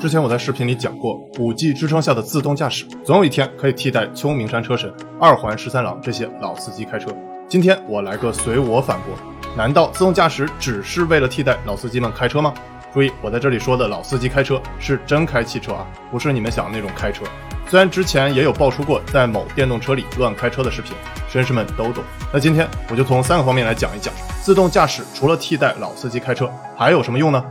之前我在视频里讲过，五 G 支撑下的自动驾驶，总有一天可以替代秋名山车神、二环十三郎这些老司机开车。今天我来个随我反驳，难道自动驾驶只是为了替代老司机们开车吗？注意，我在这里说的老司机开车是真开汽车啊，不是你们想的那种开车。虽然之前也有爆出过在某电动车里乱开车的视频，绅士们都懂。那今天我就从三个方面来讲一讲，自动驾驶除了替代老司机开车，还有什么用呢？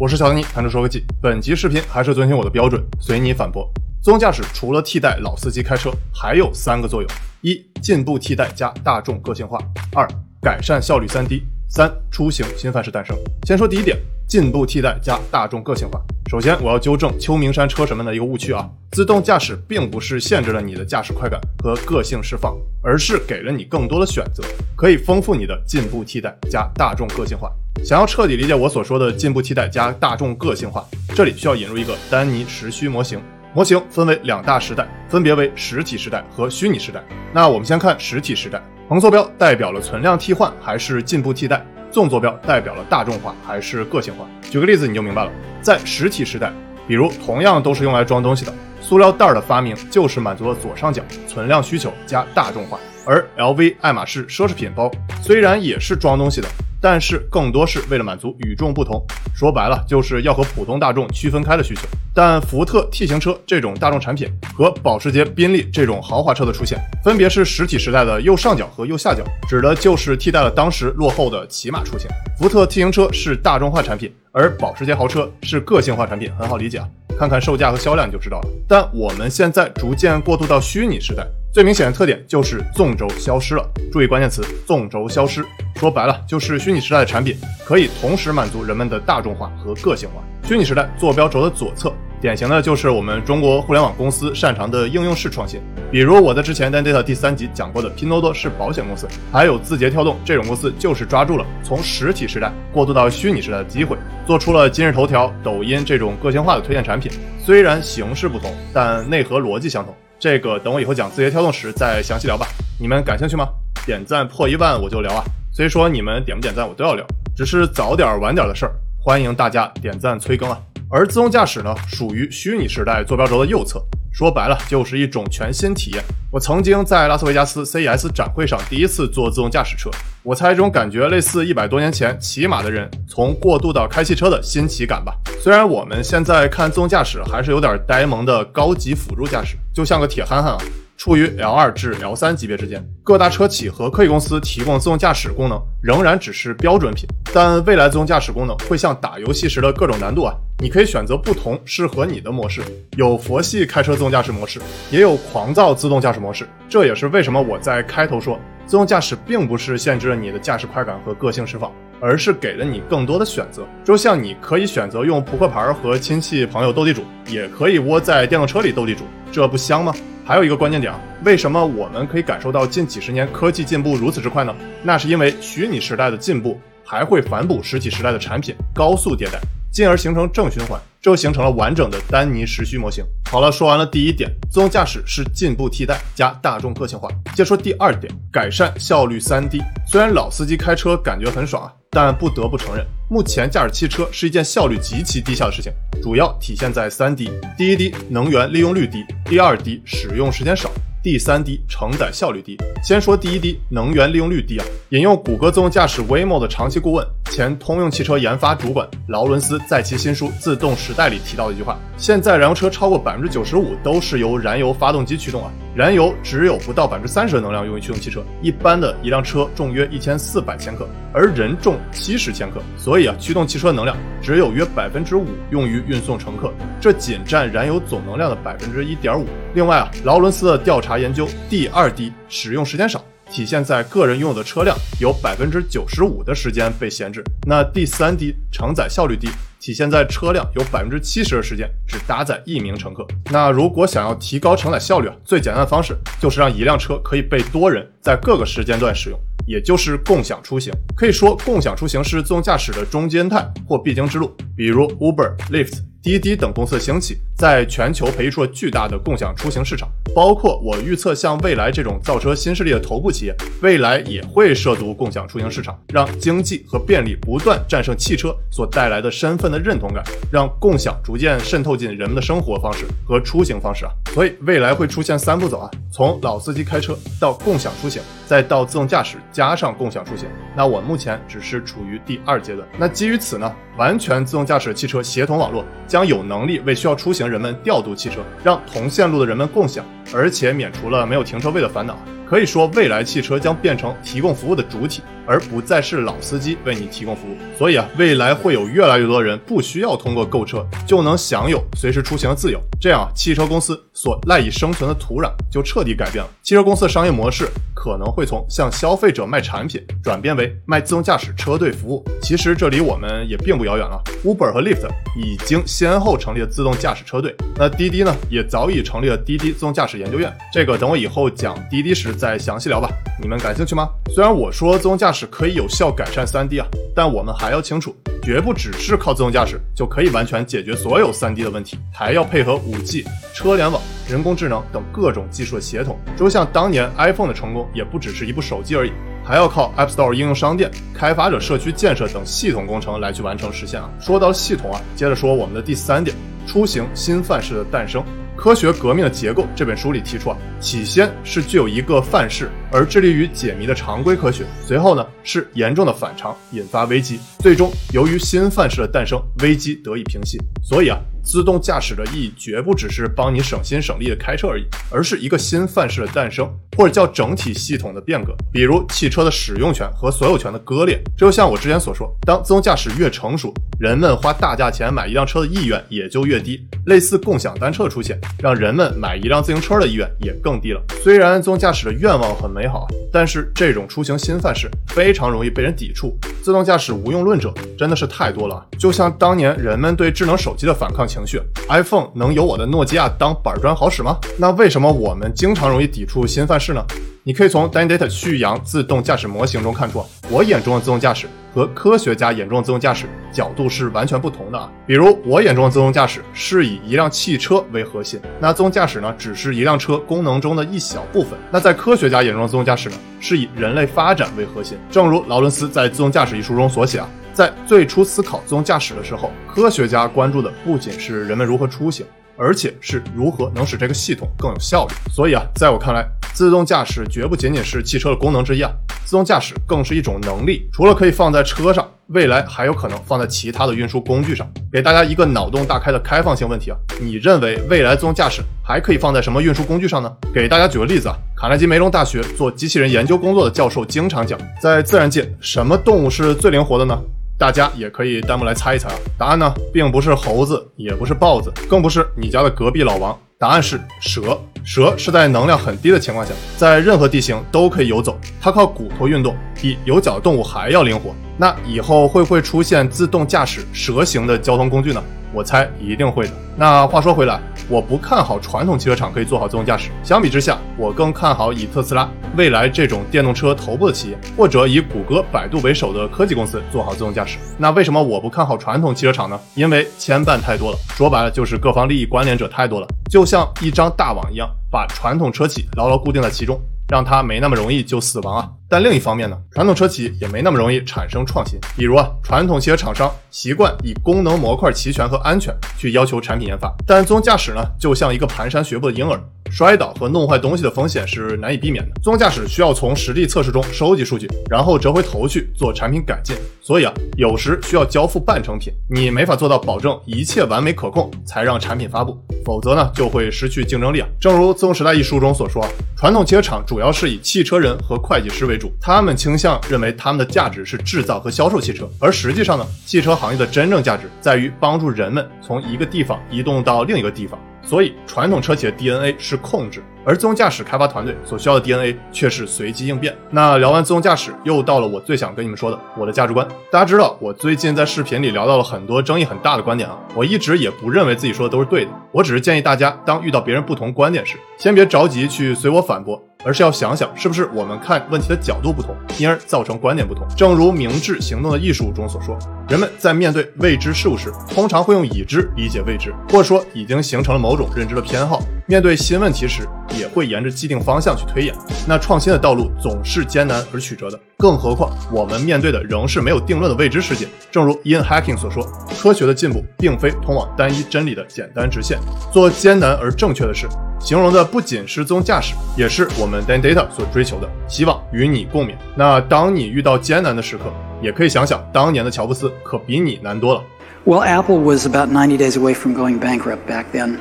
我是小尼，谈车说科技。本集视频还是遵循我的标准，随你反驳。自动驾驶除了替代老司机开车，还有三个作用：一、进步替代加大众个性化；二、改善效率；三低三、出行新范式诞生。先说第一点，进步替代加大众个性化。首先，我要纠正秋名山车神们的一个误区啊，自动驾驶并不是限制了你的驾驶快感和个性释放，而是给了你更多的选择，可以丰富你的进步替代加大众个性化。想要彻底理解我所说的进步替代加大众个性化，这里需要引入一个丹尼时虚模型。模型分为两大时代，分别为实体时代和虚拟时代。那我们先看实体时代，横坐标代表了存量替换还是进步替代，纵坐标代表了大众化还是个性化。举个例子你就明白了。在实体时代，比如同样都是用来装东西的，塑料袋的发明就是满足了左上角存量需求加大众化，而 LV、爱马仕奢侈品包虽然也是装东西的。但是更多是为了满足与众不同，说白了就是要和普通大众区分开的需求。但福特 T 型车这种大众产品和保时捷、宾利这种豪华车的出现，分别是实体时代的右上角和右下角，指的就是替代了当时落后的骑马出行。福特 T 型车是大众化产品，而保时捷豪车是个性化产品，很好理解啊，看看售价和销量就知道了。但我们现在逐渐过渡到虚拟时代。最明显的特点就是纵轴消失了。注意关键词：纵轴消失。说白了，就是虚拟时代的产品可以同时满足人们的大众化和个性化。虚拟时代坐标轴的左侧，典型的就是我们中国互联网公司擅长的应用式创新。比如我在之前 Data 第三集讲过的拼多多是保险公司，还有字节跳动这种公司，就是抓住了从实体时代过渡到虚拟时代的机会，做出了今日头条、抖音这种个性化的推荐产品。虽然形式不同，但内核逻辑相同。这个等我以后讲字节跳动时再详细聊吧。你们感兴趣吗？点赞破一万我就聊啊。所以说你们点不点赞我都要聊，只是早点晚点的事儿。欢迎大家点赞催更啊。而自动驾驶呢，属于虚拟时代坐标轴的右侧。说白了就是一种全新体验。我曾经在拉斯维加斯 CES 展会上第一次坐自动驾驶车，我猜这种感觉类似一百多年前骑马的人从过渡到开汽车的新奇感吧。虽然我们现在看自动驾驶还是有点呆萌的高级辅助驾驶，就像个铁憨憨啊。处于 L 二至 L 三级别之间，各大车企和科技公司提供自动驾驶功能仍然只是标准品，但未来自动驾驶功能会像打游戏时的各种难度啊，你可以选择不同适合你的模式，有佛系开车自动驾驶模式，也有狂躁自动驾驶模式。这也是为什么我在开头说，自动驾驶并不是限制了你的驾驶快感和个性释放，而是给了你更多的选择。就像你可以选择用扑克牌和亲戚朋友斗地主，也可以窝在电动车里斗地主，这不香吗？还有一个关键点，为什么我们可以感受到近几十年科技进步如此之快呢？那是因为虚拟时代的进步还会反哺实体时代的产品高速迭代，进而形成正循环，这就形成了完整的丹尼时虚模型。好了，说完了第一点，自动驾驶是进步替代加大众个性化。接着说第二点，改善效率三 D。虽然老司机开车感觉很爽啊。但不得不承认，目前驾驶汽车是一件效率极其低下的事情，主要体现在三低：第一低，能源利用率低；第二低，使用时间少。第三低，承载效率低。先说第一低，能源利用率低啊。引用谷歌自动驾驶 Waymo 的长期顾问、前通用汽车研发主管劳伦斯在其新书《自动时代》里提到的一句话：现在燃油车超过百分之九十五都是由燃油发动机驱动啊，燃油只有不到百分之三十的能量用于驱动汽车。一般的一辆车重约一千四百千克，而人重七十千克，所以啊，驱动汽车能量只有约百分之五用于运送乘客，这仅占燃油总能量的百分之一点五。另外啊，劳伦斯的调查。研究第二滴使用时间少，体现在个人拥有的车辆有百分之九十五的时间被闲置。那第三低承载效率低，体现在车辆有百分之七十的时间只搭载一名乘客。那如果想要提高承载效率啊，最简单的方式就是让一辆车可以被多人在各个时间段使用，也就是共享出行。可以说，共享出行是自动驾驶的中间态或必经之路。比如 Uber、Lyft。滴滴等公司的兴起，在全球培育出了巨大的共享出行市场。包括我预测，像蔚来这种造车新势力的头部企业，未来也会涉足共享出行市场，让经济和便利不断战胜汽车所带来的身份的认同感，让共享逐渐渗透进人们的生活方式和出行方式啊。所以未来会出现三步走啊，从老司机开车到共享出行，再到自动驾驶加上共享出行。那我目前只是处于第二阶段。那基于此呢，完全自动驾驶汽车协同网络将有能力为需要出行人们调度汽车，让同线路的人们共享。而且免除了没有停车位的烦恼，可以说未来汽车将变成提供服务的主体，而不再是老司机为你提供服务。所以啊，未来会有越来越多的人不需要通过购车就能享有随时出行的自由，这样汽车公司所赖以生存的土壤就彻底改变了。汽车公司的商业模式可能会从向消费者卖产品转变为卖自动驾驶车队服务。其实这离我们也并不遥远了，Uber 和 Lyft 已经先后成立了自动驾驶车队，那滴滴呢也早已成立了滴滴自动驾驶。研究院，这个等我以后讲滴滴时再详细聊吧。你们感兴趣吗？虽然我说自动驾驶可以有效改善三 D 啊，但我们还要清楚，绝不只是靠自动驾驶就可以完全解决所有三 D 的问题，还要配合五 G、车联网、人工智能等各种技术的协同。就像当年 iPhone 的成功，也不只是一部手机而已，还要靠 App Store 应用商店、开发者社区建设等系统工程来去完成实现啊。说到系统啊，接着说我们的第三点，出行新范式的诞生。科学革命的结构这本书里提出啊，起先是具有一个范式而致力于解谜的常规科学，随后呢是严重的反常引发危机，最终由于新范式的诞生，危机得以平息。所以啊。自动驾驶的意义绝不只是帮你省心省力的开车而已，而是一个新范式的诞生，或者叫整体系统的变革。比如汽车的使用权和所有权的割裂。这就像我之前所说，当自动驾驶越成熟，人们花大价钱买一辆车的意愿也就越低。类似共享单车的出现，让人们买一辆自行车的意愿也更低了。虽然自动驾驶的愿望很美好，但是这种出行新范式非常容易被人抵触。自动驾驶无用论者真的是太多了，就像当年人们对智能手机的反抗情绪，iPhone 能有我的诺基亚当板砖好使吗？那为什么我们经常容易抵触新范式呢？你可以从 Dan Data 旭阳自动驾驶模型中看出，我眼中的自动驾驶和科学家眼中的自动驾驶角度是完全不同的啊。比如我眼中的自动驾驶是以一辆汽车为核心，那自动驾驶呢只是一辆车功能中的一小部分。那在科学家眼中的自动驾驶呢，是以人类发展为核心。正如劳伦斯在《自动驾驶》一书中所写啊，在最初思考自动驾驶的时候，科学家关注的不仅是人们如何出行。而且是如何能使这个系统更有效率？所以啊，在我看来，自动驾驶绝不仅仅是汽车的功能之一啊，自动驾驶更是一种能力。除了可以放在车上，未来还有可能放在其他的运输工具上。给大家一个脑洞大开的开放性问题啊，你认为未来自动驾驶还可以放在什么运输工具上呢？给大家举个例子啊，卡耐基梅隆大学做机器人研究工作的教授经常讲，在自然界，什么动物是最灵活的呢？大家也可以弹幕来猜一猜啊，答案呢，并不是猴子，也不是豹子，更不是你家的隔壁老王，答案是蛇。蛇是在能量很低的情况下，在任何地形都可以游走，它靠骨头运动，比有脚的动物还要灵活。那以后会不会出现自动驾驶蛇形的交通工具呢？我猜一定会的。那话说回来，我不看好传统汽车厂可以做好自动驾驶。相比之下，我更看好以特斯拉、蔚来这种电动车头部的企业，或者以谷歌、百度为首的科技公司做好自动驾驶。那为什么我不看好传统汽车厂呢？因为牵绊太多了。说白了，就是各方利益关联者太多了，就像一张大网一样，把传统车企牢牢固定在其中。让它没那么容易就死亡啊！但另一方面呢，传统车企也没那么容易产生创新。比如啊，传统汽车厂商习惯以功能模块齐全和安全去要求产品研发，但自动驾驶呢，就像一个蹒跚学步的婴儿。摔倒和弄坏东西的风险是难以避免的。自动驾驶需要从实地测试中收集数据，然后折回头去做产品改进。所以啊，有时需要交付半成品，你没法做到保证一切完美可控才让产品发布，否则呢就会失去竞争力啊。正如《自动时代》一书中所说，传统汽车厂主要是以汽车人和会计师为主，他们倾向认为他们的价值是制造和销售汽车，而实际上呢，汽车行业的真正价值在于帮助人们从一个地方移动到另一个地方。所以，传统车企的 DNA 是控制。而自动驾驶开发团队所需要的 DNA 却是随机应变。那聊完自动驾驶，又到了我最想跟你们说的我的价值观。大家知道，我最近在视频里聊到了很多争议很大的观点啊，我一直也不认为自己说的都是对的，我只是建议大家，当遇到别人不同观点时，先别着急去随我反驳。而是要想想，是不是我们看问题的角度不同，因而造成观点不同。正如《明智行动的艺术》中所说，人们在面对未知事物时，通常会用已知理解未知，或者说已经形成了某种认知的偏好。面对新问题时，也会沿着既定方向去推演。那创新的道路总是艰难而曲折的，更何况我们面对的仍是没有定论的未知世界。正如 Ian Hacking 所说，科学的进步并非通往单一真理的简单直线，做艰难而正确的事。形容的不仅是自动驾驶，也是我们 Dan Data 所追求的。希望与你共勉。那当你遇到艰难的时刻，也可以想想当年的乔布斯可比你难多了。Well, Apple was about 90 days away from going bankrupt back then,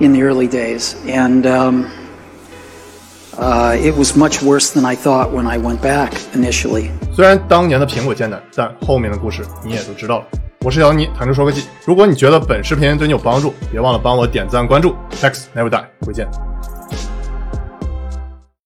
in the early days, and um, uh, it was much worse than I thought when I went back initially. 虽然当年的苹果艰难，但后面的故事你也都知道了。我是小尼，谈车说科技。如果你觉得本视频对你有帮助，别忘了帮我点赞关注。X never die，回见。